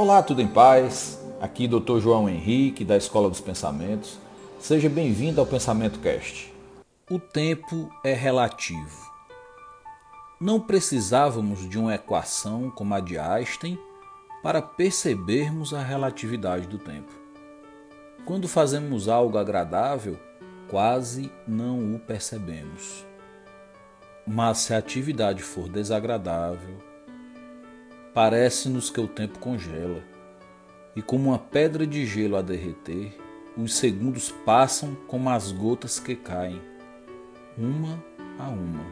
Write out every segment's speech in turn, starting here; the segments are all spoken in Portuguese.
Olá, tudo em paz? Aqui Dr. João Henrique, da Escola dos Pensamentos. Seja bem-vindo ao Pensamento Cast. O tempo é relativo. Não precisávamos de uma equação como a de Einstein para percebermos a relatividade do tempo. Quando fazemos algo agradável, quase não o percebemos. Mas se a atividade for desagradável, parece-nos que o tempo congela, e como uma pedra de gelo a derreter, os segundos passam como as gotas que caem, uma a uma.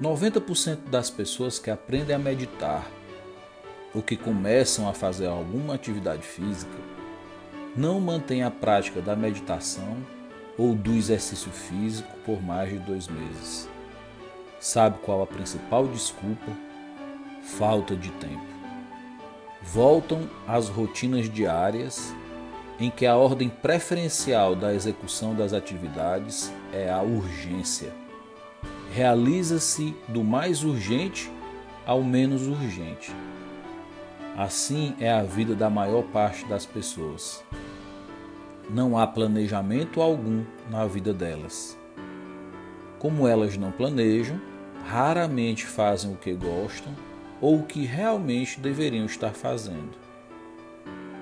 90% das pessoas que aprendem a meditar ou que começam a fazer alguma atividade física não mantêm a prática da meditação ou do exercício físico por mais de dois meses. Sabe qual a principal desculpa? Falta de tempo. Voltam às rotinas diárias em que a ordem preferencial da execução das atividades é a urgência. Realiza-se do mais urgente ao menos urgente. Assim é a vida da maior parte das pessoas. Não há planejamento algum na vida delas. Como elas não planejam, raramente fazem o que gostam ou o que realmente deveriam estar fazendo.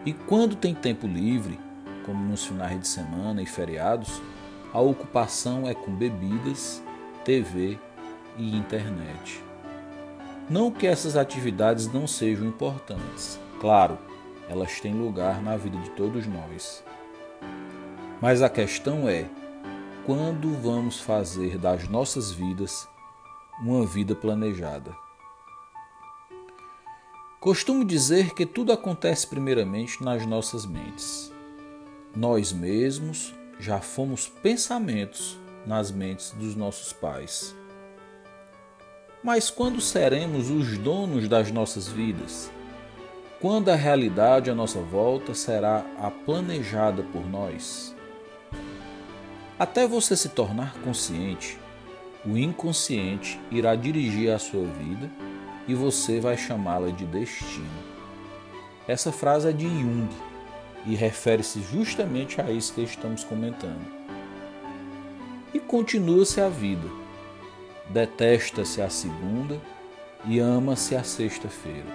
E quando tem tempo livre, como nos finais de semana e feriados, a ocupação é com bebidas, TV e internet. Não que essas atividades não sejam importantes, claro, elas têm lugar na vida de todos nós. Mas a questão é: quando vamos fazer das nossas vidas uma vida planejada? Costumo dizer que tudo acontece primeiramente nas nossas mentes. Nós mesmos já fomos pensamentos nas mentes dos nossos pais. Mas quando seremos os donos das nossas vidas? Quando a realidade à nossa volta será a planejada por nós? Até você se tornar consciente, o inconsciente irá dirigir a sua vida e você vai chamá-la de destino. Essa frase é de Jung e refere-se justamente a isso que estamos comentando. E continua-se a vida. Detesta-se a segunda e ama-se a sexta-feira.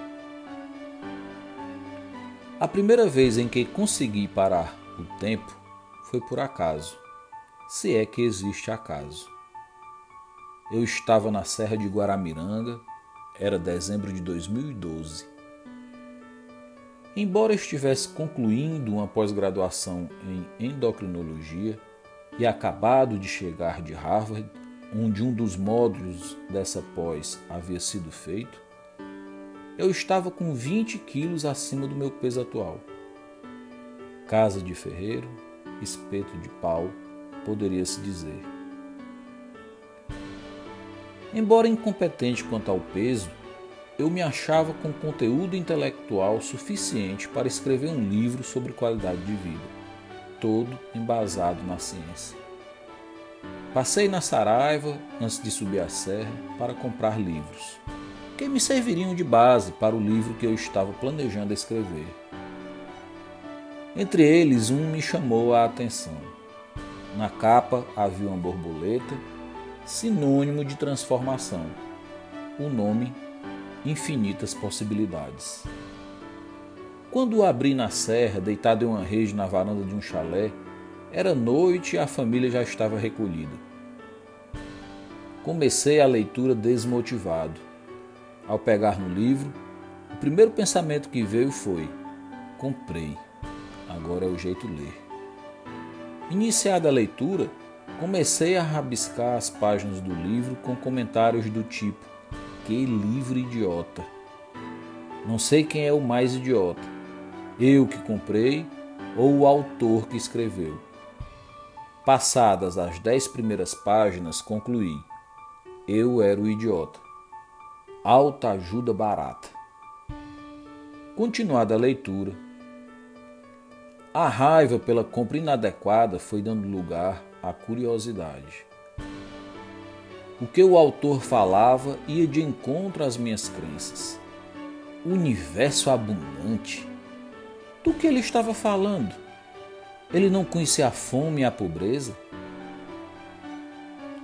A primeira vez em que consegui parar o tempo foi por acaso, se é que existe acaso. Eu estava na Serra de Guaramiranga, era dezembro de 2012. Embora estivesse concluindo uma pós-graduação em endocrinologia e acabado de chegar de Harvard, onde um dos módulos dessa pós havia sido feito, eu estava com 20 quilos acima do meu peso atual. Casa de ferreiro, espeto de pau, poderia se dizer. Embora incompetente quanto ao peso, eu me achava com conteúdo intelectual suficiente para escrever um livro sobre qualidade de vida, todo embasado na ciência. Passei na Saraiva antes de subir a serra para comprar livros, que me serviriam de base para o livro que eu estava planejando escrever. Entre eles, um me chamou a atenção. Na capa havia uma borboleta sinônimo de transformação. O nome, infinitas possibilidades. Quando abri na serra, deitado em uma rede na varanda de um chalé, era noite e a família já estava recolhida. Comecei a leitura desmotivado. Ao pegar no livro, o primeiro pensamento que veio foi: comprei, agora é o jeito ler. Iniciada a leitura, Comecei a rabiscar as páginas do livro com comentários do tipo: Que livro idiota! Não sei quem é o mais idiota, eu que comprei ou o autor que escreveu. Passadas as dez primeiras páginas, concluí: Eu era o idiota. Alta ajuda barata. Continuada a leitura, a raiva pela compra inadequada foi dando lugar à curiosidade. O que o autor falava ia de encontro às minhas crenças. universo abundante. Do que ele estava falando? Ele não conhecia a fome e a pobreza?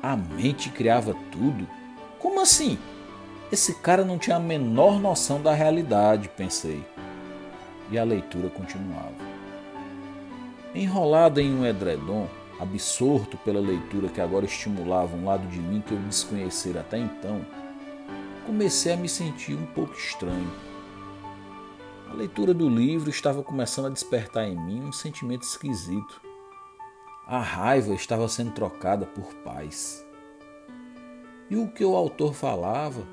A mente criava tudo? Como assim? Esse cara não tinha a menor noção da realidade, pensei. E a leitura continuava. Enrolado em um edredom, absorto pela leitura que agora estimulava um lado de mim que eu desconhecera até então, comecei a me sentir um pouco estranho. A leitura do livro estava começando a despertar em mim um sentimento esquisito. A raiva estava sendo trocada por paz. E o que o autor falava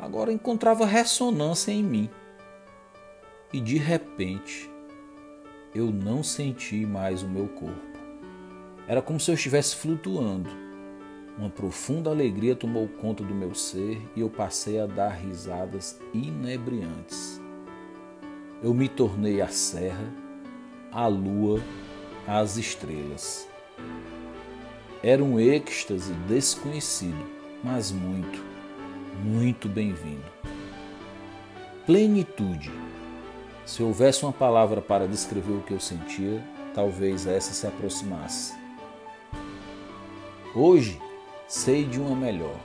agora encontrava ressonância em mim. E de repente, eu não senti mais o meu corpo. Era como se eu estivesse flutuando. Uma profunda alegria tomou conta do meu ser e eu passei a dar risadas inebriantes. Eu me tornei a serra, a lua, as estrelas. Era um êxtase desconhecido, mas muito, muito bem-vindo. Plenitude. Se houvesse uma palavra para descrever o que eu sentia, talvez essa se aproximasse. Hoje sei de uma melhor.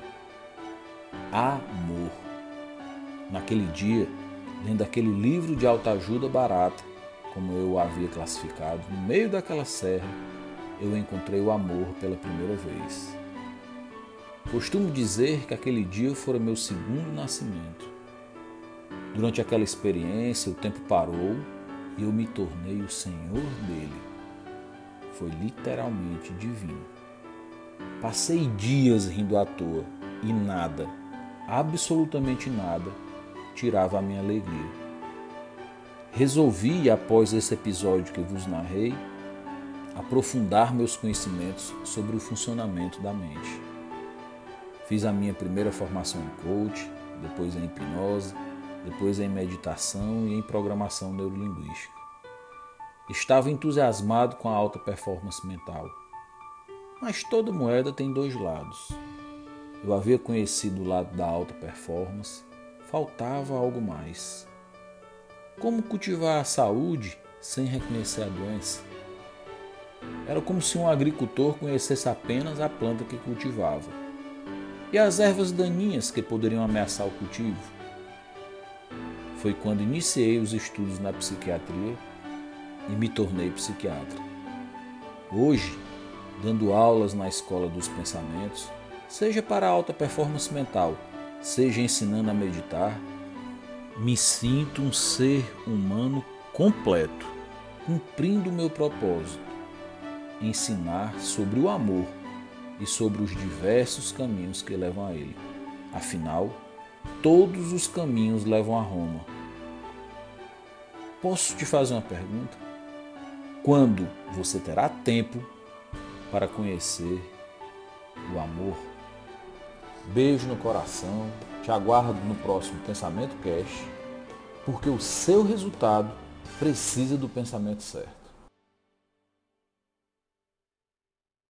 Amor. Naquele dia, lendo aquele livro de autoajuda barata, como eu o havia classificado, no meio daquela serra, eu encontrei o amor pela primeira vez. Costumo dizer que aquele dia fora meu segundo nascimento. Durante aquela experiência, o tempo parou e eu me tornei o Senhor dele. Foi literalmente divino. Passei dias rindo à toa e nada, absolutamente nada, tirava a minha alegria. Resolvi, após esse episódio que vos narrei, aprofundar meus conhecimentos sobre o funcionamento da mente. Fiz a minha primeira formação em coach, depois em hipnose, depois em meditação e em programação neurolinguística. Estava entusiasmado com a alta performance mental mas toda moeda tem dois lados. Eu havia conhecido o lado da alta performance, faltava algo mais. Como cultivar a saúde sem reconhecer a doença? Era como se um agricultor conhecesse apenas a planta que cultivava e as ervas daninhas que poderiam ameaçar o cultivo. Foi quando iniciei os estudos na psiquiatria e me tornei psiquiatra. Hoje, dando aulas na escola dos pensamentos, seja para alta performance mental, seja ensinando a meditar, me sinto um ser humano completo, cumprindo o meu propósito, ensinar sobre o amor e sobre os diversos caminhos que levam a ele. Afinal, todos os caminhos levam a Roma. Posso te fazer uma pergunta? Quando você terá tempo para conhecer o amor. Beijo no coração, te aguardo no próximo Pensamento Cash, porque o seu resultado precisa do pensamento certo.